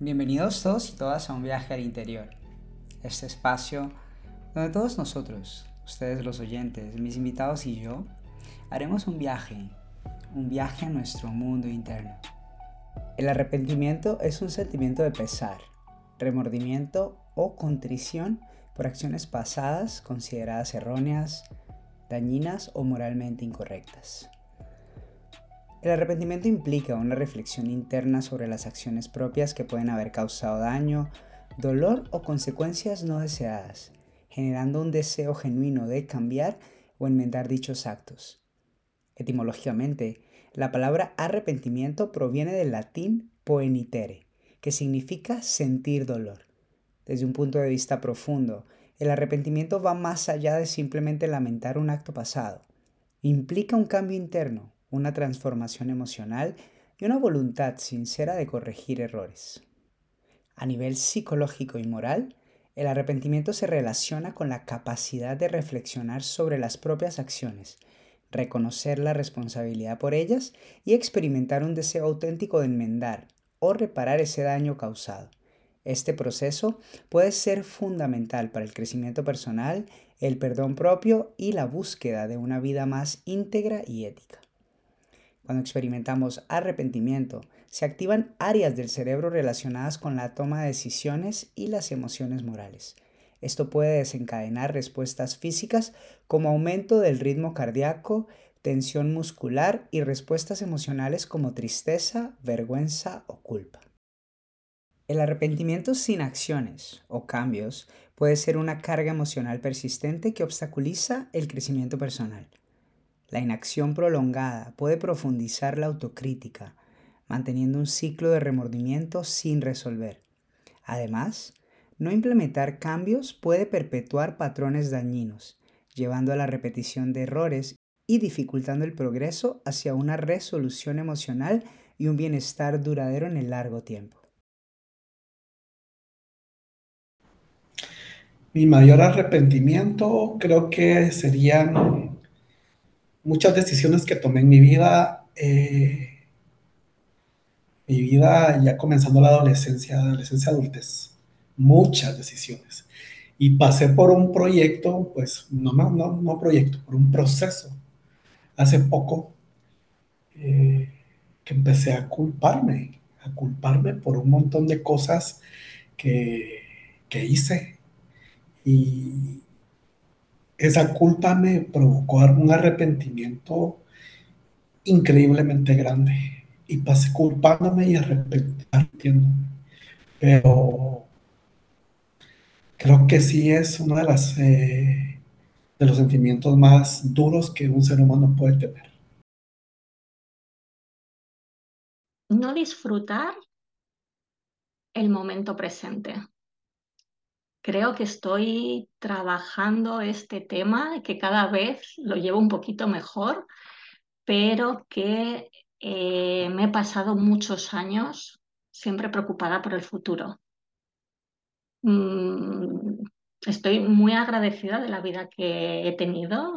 Bienvenidos todos y todas a un viaje al interior. Este espacio donde todos nosotros, ustedes los oyentes, mis invitados y yo, haremos un viaje, un viaje a nuestro mundo interno. El arrepentimiento es un sentimiento de pesar, remordimiento o contrición por acciones pasadas consideradas erróneas, dañinas o moralmente incorrectas. El arrepentimiento implica una reflexión interna sobre las acciones propias que pueden haber causado daño, dolor o consecuencias no deseadas, generando un deseo genuino de cambiar o enmendar dichos actos. Etimológicamente, la palabra arrepentimiento proviene del latín poenitere, que significa sentir dolor. Desde un punto de vista profundo, el arrepentimiento va más allá de simplemente lamentar un acto pasado. Implica un cambio interno, una transformación emocional y una voluntad sincera de corregir errores. A nivel psicológico y moral, el arrepentimiento se relaciona con la capacidad de reflexionar sobre las propias acciones, reconocer la responsabilidad por ellas y experimentar un deseo auténtico de enmendar o reparar ese daño causado. Este proceso puede ser fundamental para el crecimiento personal, el perdón propio y la búsqueda de una vida más íntegra y ética. Cuando experimentamos arrepentimiento, se activan áreas del cerebro relacionadas con la toma de decisiones y las emociones morales. Esto puede desencadenar respuestas físicas como aumento del ritmo cardíaco, tensión muscular y respuestas emocionales como tristeza, vergüenza o culpa. El arrepentimiento sin acciones o cambios puede ser una carga emocional persistente que obstaculiza el crecimiento personal. La inacción prolongada puede profundizar la autocrítica, manteniendo un ciclo de remordimiento sin resolver. Además, no implementar cambios puede perpetuar patrones dañinos, llevando a la repetición de errores y dificultando el progreso hacia una resolución emocional y un bienestar duradero en el largo tiempo. Mi mayor arrepentimiento creo que serían muchas decisiones que tomé en mi vida, eh, mi vida ya comenzando la adolescencia, adolescencia adultez, muchas decisiones. Y pasé por un proyecto, pues no, no, no proyecto, por un proceso hace poco eh, que empecé a culparme, a culparme por un montón de cosas que, que hice. Y, esa culpa me provocó un arrepentimiento increíblemente grande. Y pasé culpándome y arrepintiéndome. Pero creo que sí es uno de, las, eh, de los sentimientos más duros que un ser humano puede tener. No disfrutar el momento presente creo que estoy trabajando este tema, que cada vez lo llevo un poquito mejor, pero que eh, me he pasado muchos años siempre preocupada por el futuro. Mm, estoy muy agradecida de la vida que he tenido,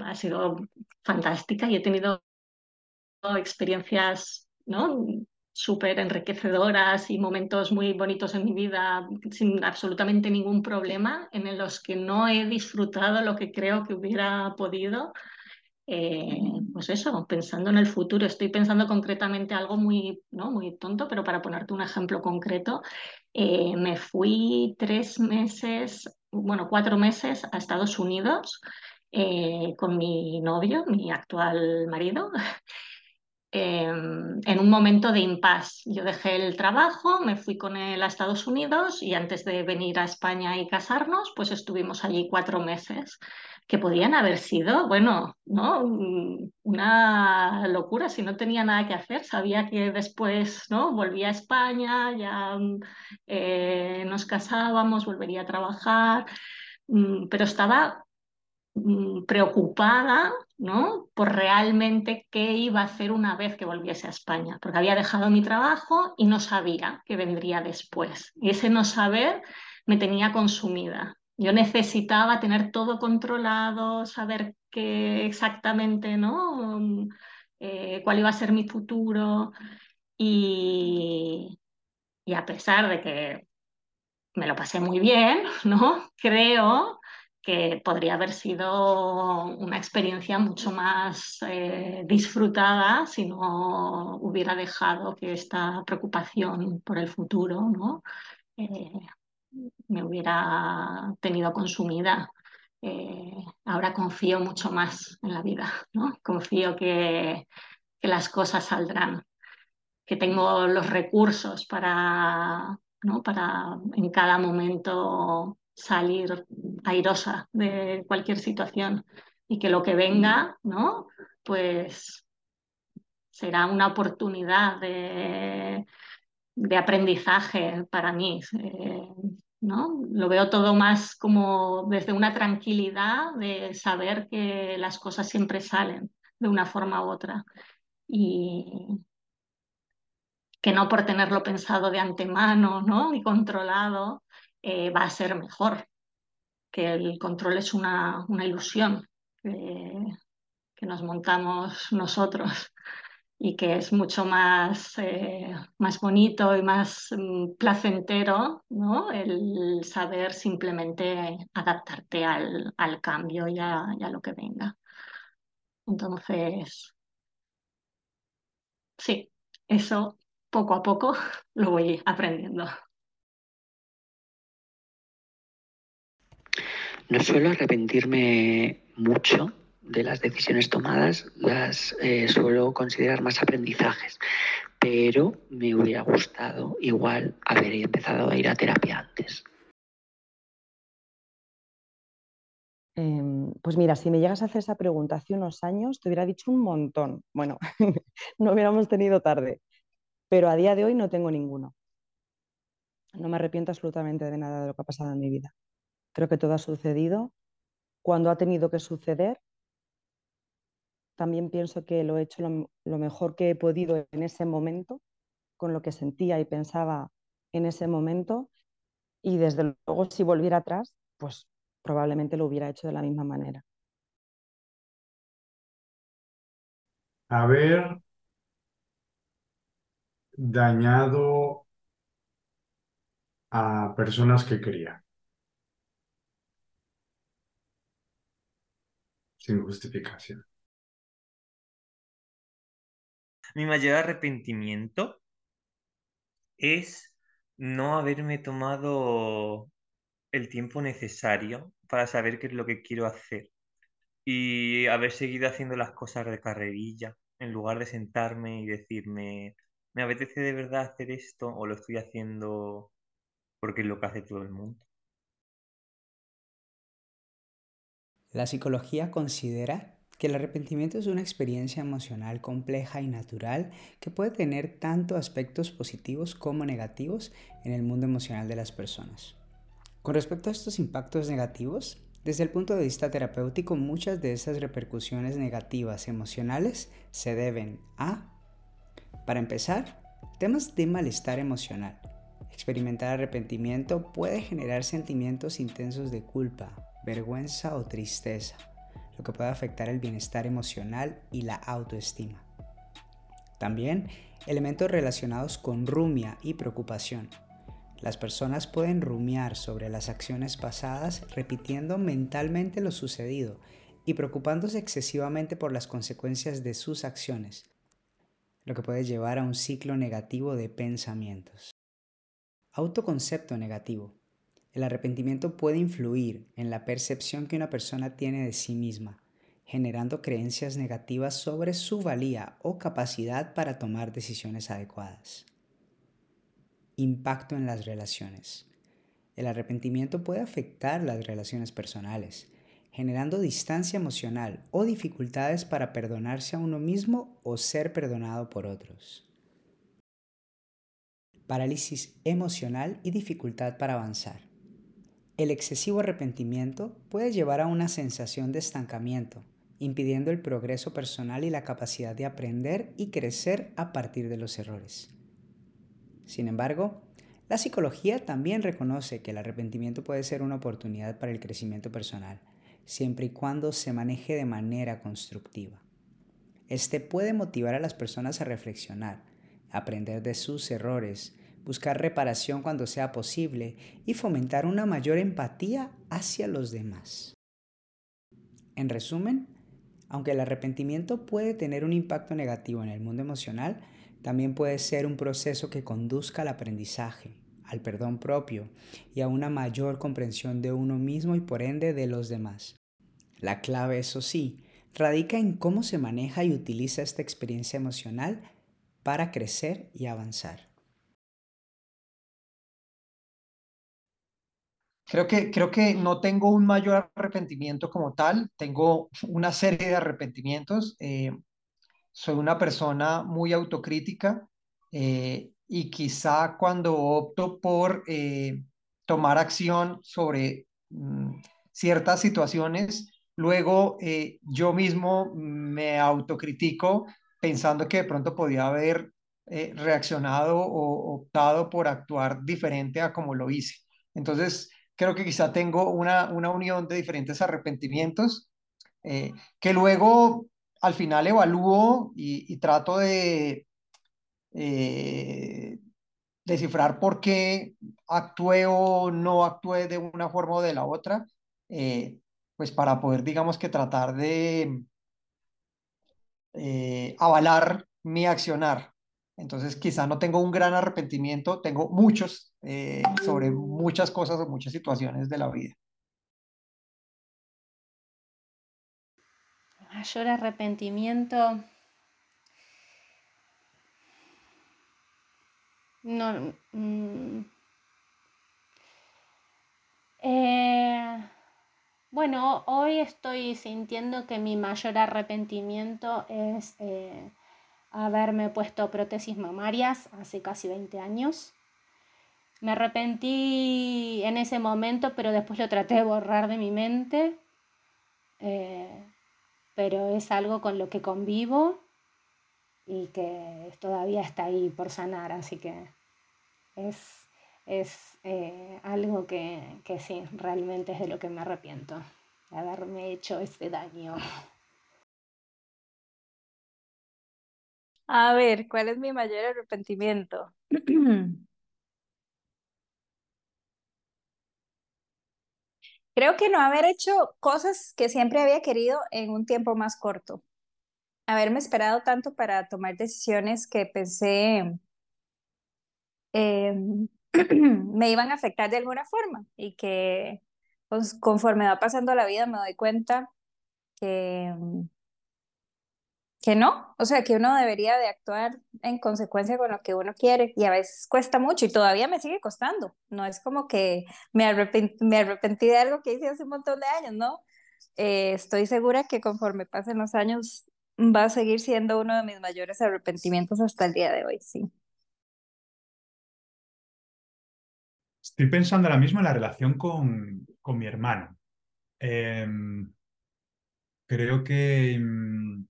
ha sido fantástica y he tenido experiencias ¿no? Súper enriquecedoras y momentos muy bonitos en mi vida sin absolutamente ningún problema, en los que no he disfrutado lo que creo que hubiera podido. Eh, pues eso, pensando en el futuro, estoy pensando concretamente algo muy, ¿no? muy tonto, pero para ponerte un ejemplo concreto, eh, me fui tres meses, bueno, cuatro meses a Estados Unidos eh, con mi novio, mi actual marido. Em, en un momento de impasse. Yo dejé el trabajo, me fui con él a Estados Unidos y antes de venir a España y casarnos, pues estuvimos allí cuatro meses, que podían haber sido, bueno, ¿no? Una locura si no tenía nada que hacer. Sabía que después, ¿no? Volvía a España, ya eh, nos casábamos, volvería a trabajar, mm, pero estaba Mm, preocupada ¿no? por realmente qué iba a hacer una vez que volviese a España, porque había dejado mi trabajo y no sabía qué vendría después. Y ese no saber me tenía consumida. Yo necesitaba tener todo controlado, saber qué exactamente, ¿no? Eh, cuál iba a ser mi futuro. Y, Y a pesar de que me lo pasé muy bien, ¿no? Creo que podría haber sido una experiencia mucho más eh, disfrutada si no hubiera dejado que esta preocupación por el futuro, ¿no? Eh, me hubiera tenido consumida. Eh, ahora confío mucho más en la vida, ¿no? Confío que, que las cosas saldrán, que tengo los recursos para, ¿no? para en cada momento salir airosa de cualquier situación y que lo que venga, ¿no? Pues será una oportunidad de, aprendizaje para mí. Eh, ¿no? Lo veo todo más como desde una tranquilidad de saber que las cosas siempre salen de una forma u otra. Y que no por tenerlo pensado de antemano ¿no? y controlado eh, va a ser mejor. Que el control es una, una ilusión que, nos montamos nosotros y que es mucho más, eh, más bonito y más mm, placentero, ¿no? El saber simplemente adaptarte al, al cambio y a, y a, lo que venga. Entonces, sí, eso poco a poco lo voy aprendiendo. No suelo arrepentirme mucho de las decisiones tomadas las eh, suelo considerar más aprendizajes, pero me hubiera gustado igual haber empezado a ir a terapia antes. Eh, pues mira, si me llegas a hacer esa pregunta hace unos años, te hubiera dicho un montón. Bueno, no hubiéramos tenido tarde, pero a día de hoy no tengo ninguno. No me arrepiento absolutamente de nada de lo que ha pasado en mi vida. Creo que todo ha sucedido cuando ha tenido que suceder también pienso que lo he hecho lo, mejor que he podido en ese momento, con lo que sentía y pensaba en ese momento. Y desde luego, si volviera atrás, pues probablemente lo hubiera hecho de la misma manera. Haber dañado a personas que quería. Sin justificación. Mi mayor arrepentimiento es no haberme tomado el tiempo necesario para saber qué es lo que quiero hacer y haber seguido haciendo las cosas de carrerilla en lugar de sentarme y decirme, ¿me apetece de verdad hacer esto o lo estoy haciendo porque es lo que hace todo el mundo? La psicología considera que el arrepentimiento es una experiencia emocional compleja y natural que puede tener tanto aspectos positivos como negativos en el mundo emocional de las personas. Con respecto a estos impactos negativos, desde el punto de vista terapéutico, muchas de esas repercusiones negativas emocionales se deben a, para empezar, temas de malestar emocional. Experimentar arrepentimiento puede generar sentimientos intensos de culpa, vergüenza o tristeza lo que puede afectar el bienestar emocional y la autoestima. También elementos relacionados con rumia y preocupación. Las personas pueden rumiar sobre las acciones pasadas repitiendo mentalmente lo sucedido y preocupándose excesivamente por las consecuencias de sus acciones, lo que puede llevar a un ciclo negativo de pensamientos. Autoconcepto negativo. El arrepentimiento puede influir en la percepción que una persona tiene de sí misma, generando creencias negativas sobre su valía o capacidad para tomar decisiones adecuadas. Impacto en las relaciones. El arrepentimiento puede afectar las relaciones personales, generando distancia emocional o dificultades para perdonarse a uno mismo o ser perdonado por otros. Parálisis emocional y dificultad para avanzar. El excesivo arrepentimiento puede llevar a una sensación de estancamiento, impidiendo el progreso personal y la capacidad de aprender y crecer a partir de los errores. Sin embargo, la psicología también reconoce que el arrepentimiento puede ser una oportunidad para el crecimiento personal, siempre y cuando se maneje de manera constructiva. Este puede motivar a las personas a reflexionar, aprender de sus errores, buscar reparación cuando sea posible y fomentar una mayor empatía hacia los demás. En resumen, aunque el arrepentimiento puede tener un impacto negativo en el mundo emocional, también puede ser un proceso que conduzca al aprendizaje, al perdón propio y a una mayor comprensión de uno mismo y por ende de los demás. La clave, eso sí, radica en cómo se maneja y utiliza esta experiencia emocional para crecer y avanzar. Creo que, creo que no tengo un mayor arrepentimiento como tal, tengo una serie de arrepentimientos. Eh, soy una persona muy autocrítica eh, y quizá cuando opto por eh, tomar acción sobre mm, ciertas situaciones, luego yo mismo me autocritico pensando que de pronto podía haber reaccionado o optado por actuar diferente a como lo hice. Entonces, creo que quizá tengo una, una unión de diferentes arrepentimientos eh, que luego al final evalúo y, trato de eh, descifrar por qué actué o no actué de una forma o de la otra, eh, pues para poder, digamos que tratar de avalar mi accionar. Entonces, quizá no tengo un gran arrepentimiento, tengo muchos eh, sobre muchas cosas o muchas situaciones de la vida. Mayor arrepentimiento. No. Mm, eh, bueno, hoy estoy sintiendo que mi mayor arrepentimiento es eh, haberme puesto prótesis mamarias hace casi 20 años. Me arrepentí en ese momento, pero después lo traté de borrar de mi mente. Eh, pero es algo con lo que convivo y que todavía está ahí por sanar, así que es, eh, algo que, que sí, realmente es de lo que me arrepiento, de haberme hecho ese daño. A ver, ¿cuál es mi mayor arrepentimiento? Creo que no haber hecho cosas que siempre había querido en un tiempo más corto. Haberme esperado tanto para tomar decisiones que pensé em, me iban a afectar de alguna forma y que pues, conforme va pasando la vida me doy cuenta que, que no, o sea, que uno debería de actuar en consecuencia con lo que uno quiere y a veces cuesta mucho y todavía me sigue costando. No es como que me, me arrepentí de algo que hice hace un montón de años, ¿no? Eh, estoy segura que conforme pasen los años va a seguir siendo uno de mis mayores arrepentimientos hasta el día de hoy, sí. Estoy pensando ahora mismo en la relación con, con mi hermano. Em, creo que... Mm,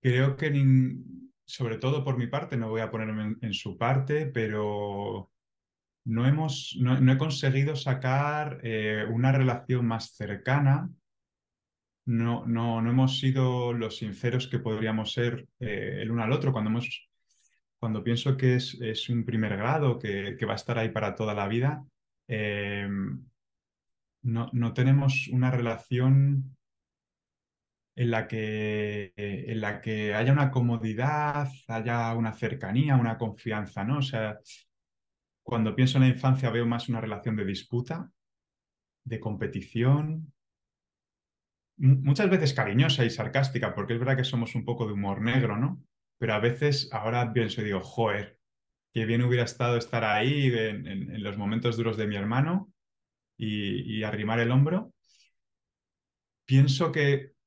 Creo que, sobre todo por mi parte, no voy a ponerme en, su parte, pero no, hemos, no, he conseguido sacar eh, una relación más cercana. No, no, no hemos sido los sinceros que podríamos ser eh, el uno al otro cuando, hemos, cuando pienso que es, es un primer grado, que, que, va a estar ahí para toda la vida. Eh, no, no tenemos una relación en la que, en la que haya una comodidad, haya una cercanía, una confianza, ¿no? O sea, cuando pienso en la infancia veo más una relación de disputa, de competición, muchas veces cariñosa y sarcástica, porque es verdad que somos un poco de humor negro, ¿no? Pero a veces ahora pienso y digo, joder, qué bien hubiera estado estar ahí en, los momentos duros de mi hermano y arrimar el hombro. Pienso que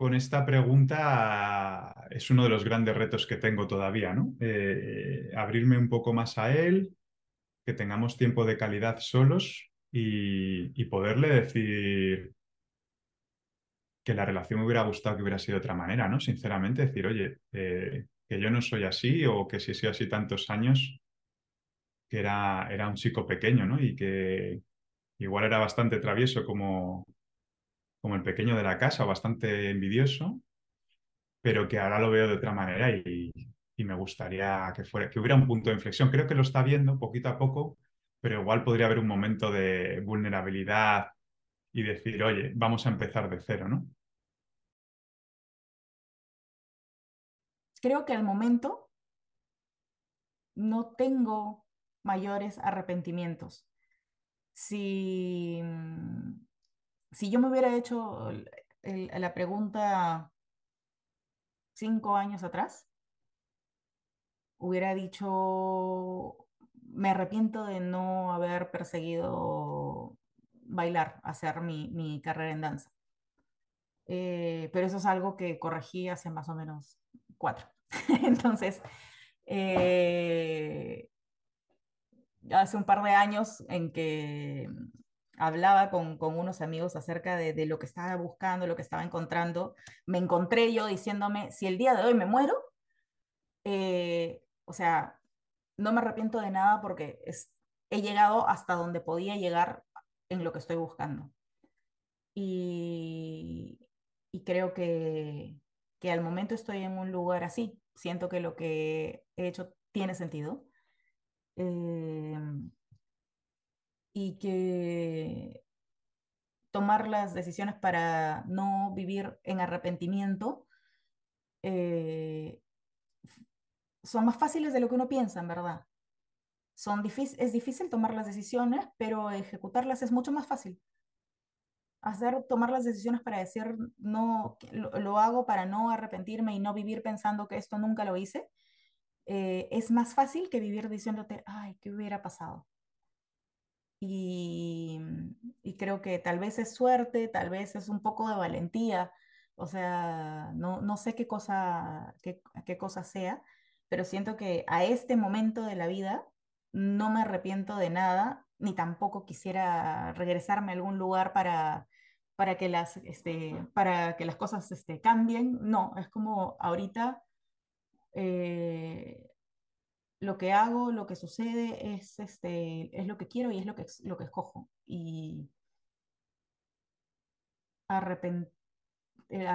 con esta pregunta es uno de los grandes retos que tengo todavía, ¿no? Eh, abrirme un poco más a él, que tengamos tiempo de calidad solos y, poderle decir que la relación me hubiera gustado que hubiera sido de otra manera, ¿no? Sinceramente, decir, oye, eh, que yo no soy así o que si he sido así tantos años, que era, era un chico pequeño, ¿no? Y que igual era bastante travieso como, como el pequeño de la casa, bastante envidioso, pero que ahora lo veo de otra manera y, me gustaría que, fuera, que hubiera un punto de inflexión. Creo que lo está viendo poquito a poco, pero igual podría haber un momento de vulnerabilidad y decir, oye, vamos a empezar de cero, ¿no? Creo que al momento no tengo mayores arrepentimientos. Si, mm, si yo me hubiera hecho la pregunta cinco años atrás, hubiera dicho, me arrepiento de no haber perseguido bailar, hacer mi, carrera en danza. Eh, pero eso es algo que corregí hace más o menos cuatro. Entonces, eh, hace un par de años en que hablaba con, unos amigos acerca de, lo que estaba buscando, lo que estaba encontrando, me encontré yo diciéndome, si el día de hoy me muero, eh, o sea, no me arrepiento de nada porque he llegado hasta donde podía llegar en lo que estoy buscando. Y, creo que, al momento estoy en un lugar así. Siento que lo que he hecho tiene sentido. Em, y que tomar las decisiones para no vivir en arrepentimiento eh, son más fáciles de lo que uno piensa, en verdad. Son es difícil tomar las decisiones, pero ejecutarlas es mucho más fácil. Hacer, tomar las decisiones para decir, no, lo, hago para no arrepentirme y no vivir pensando que esto nunca lo hice, eh, es más fácil que vivir diciéndote, ay, ¿qué hubiera pasado? Y, creo que tal vez es suerte, tal vez es un poco de valentía, o sea, no, no sé qué cosa, qué, qué cosa sea, pero siento que a este momento de la vida no me arrepiento de nada, ni tampoco quisiera regresarme a algún lugar para, para, que, las, este, para que las cosas este, cambien. No, es como ahorita eh, lo que hago, lo que sucede es, este, es lo que quiero y es lo que, lo que escojo. Y arrepentir eh,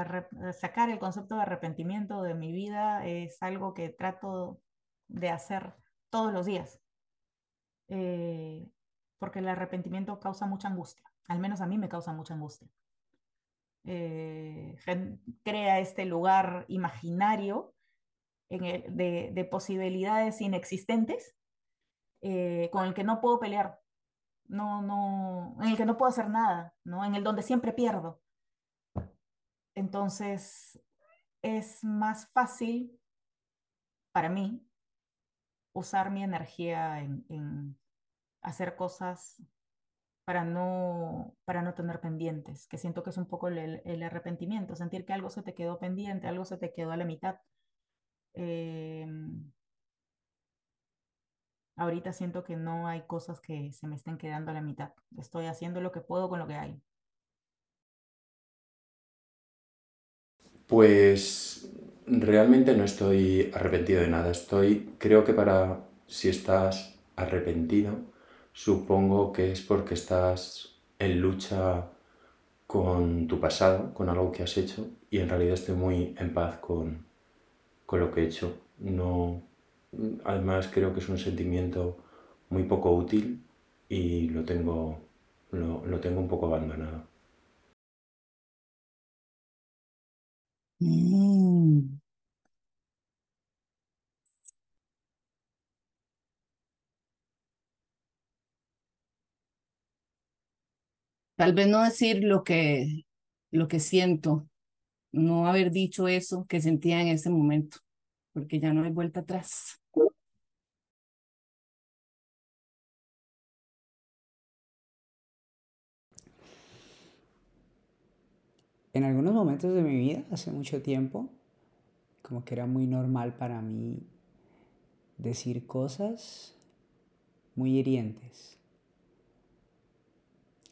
sacar el concepto de arrepentimiento de mi vida es algo que trato de hacer todos los días, eh, porque el arrepentimiento causa mucha angustia, al menos a mí me causa mucha angustia. Eh, crea este lugar imaginario de, posibilidades inexistentes con el que no puedo pelear, no, no, en el que no puedo hacer nada, ¿no? en el donde siempre pierdo. Entonces, es más fácil para mí usar mi energía en, hacer cosas para no, para no tener pendientes, que siento que es un poco el, arrepentimiento, sentir que algo se te quedó pendiente, algo se te quedó a la mitad. Em, ahorita siento que no hay cosas que se me estén quedando a la mitad. Estoy haciendo lo que puedo con lo que hay. Pues realmente no estoy arrepentido de nada. Estoy, creo que para si estás arrepentido, supongo que es porque estás en lucha con tu pasado, con algo que has hecho, y en realidad estoy muy en paz con, lo que he hecho. No, además creo que es un sentimiento muy poco útil y lo tengo, lo tengo un poco abandonado. Mm. Tal vez no decir lo que, lo que siento, no haber dicho eso que sentía en ese momento, porque ya no hay vuelta atrás. En algunos momentos de mi vida, hace mucho tiempo, como que era muy normal para mí decir cosas muy hirientes.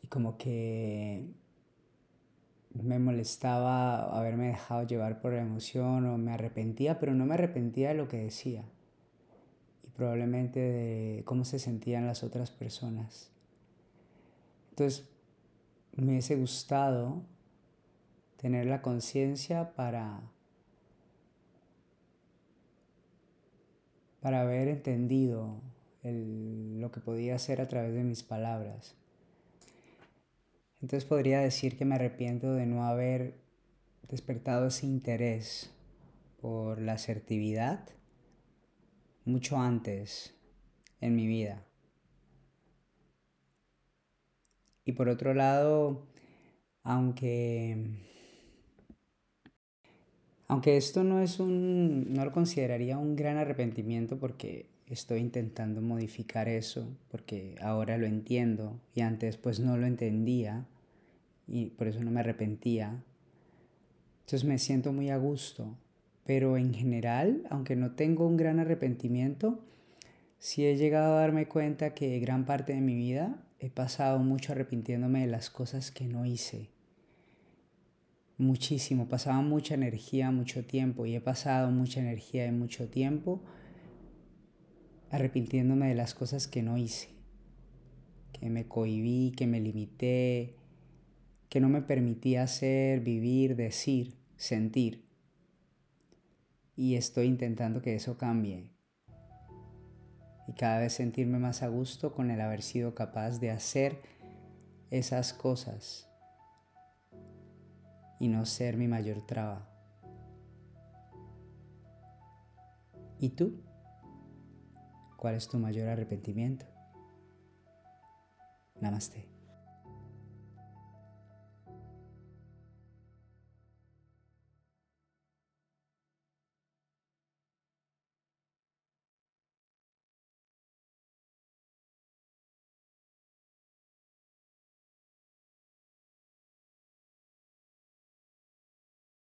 Y como que me molestaba haberme dejado llevar por la emoción o me arrepentía, pero no me arrepentía de lo que decía. Y probablemente de cómo se sentían las otras personas. Entonces, me hubiese gustado tener la conciencia para para haber entendido lo que podía hacer a través de mis palabras. Entonces podría decir que me arrepiento de no haber despertado ese interés por la asertividad mucho antes en mi vida. Y por otro lado, aunque aunque esto no es un no lo consideraría un gran arrepentimiento porque estoy intentando modificar eso porque ahora lo entiendo y antes pues no lo entendía y por eso no me arrepentía. Entonces me siento muy a gusto, pero en general, aunque no tengo un gran arrepentimiento, sí he llegado a darme cuenta que gran parte de mi vida he pasado mucho arrepintiéndome de las cosas que no hice. Muchísimo, pasaba mucha energía, mucho tiempo y he pasado mucha energía y mucho tiempo arrepintiéndome de las cosas que no hice, que me cohibí, que me limité, que no me permitía hacer, vivir, decir, sentir. Y estoy intentando que eso cambie y cada vez sentirme más a gusto con el haber sido capaz de hacer esas cosas y no ser mi mayor traba. ¿Y tú? ¿Cuál es tu mayor arrepentimiento? Namaste.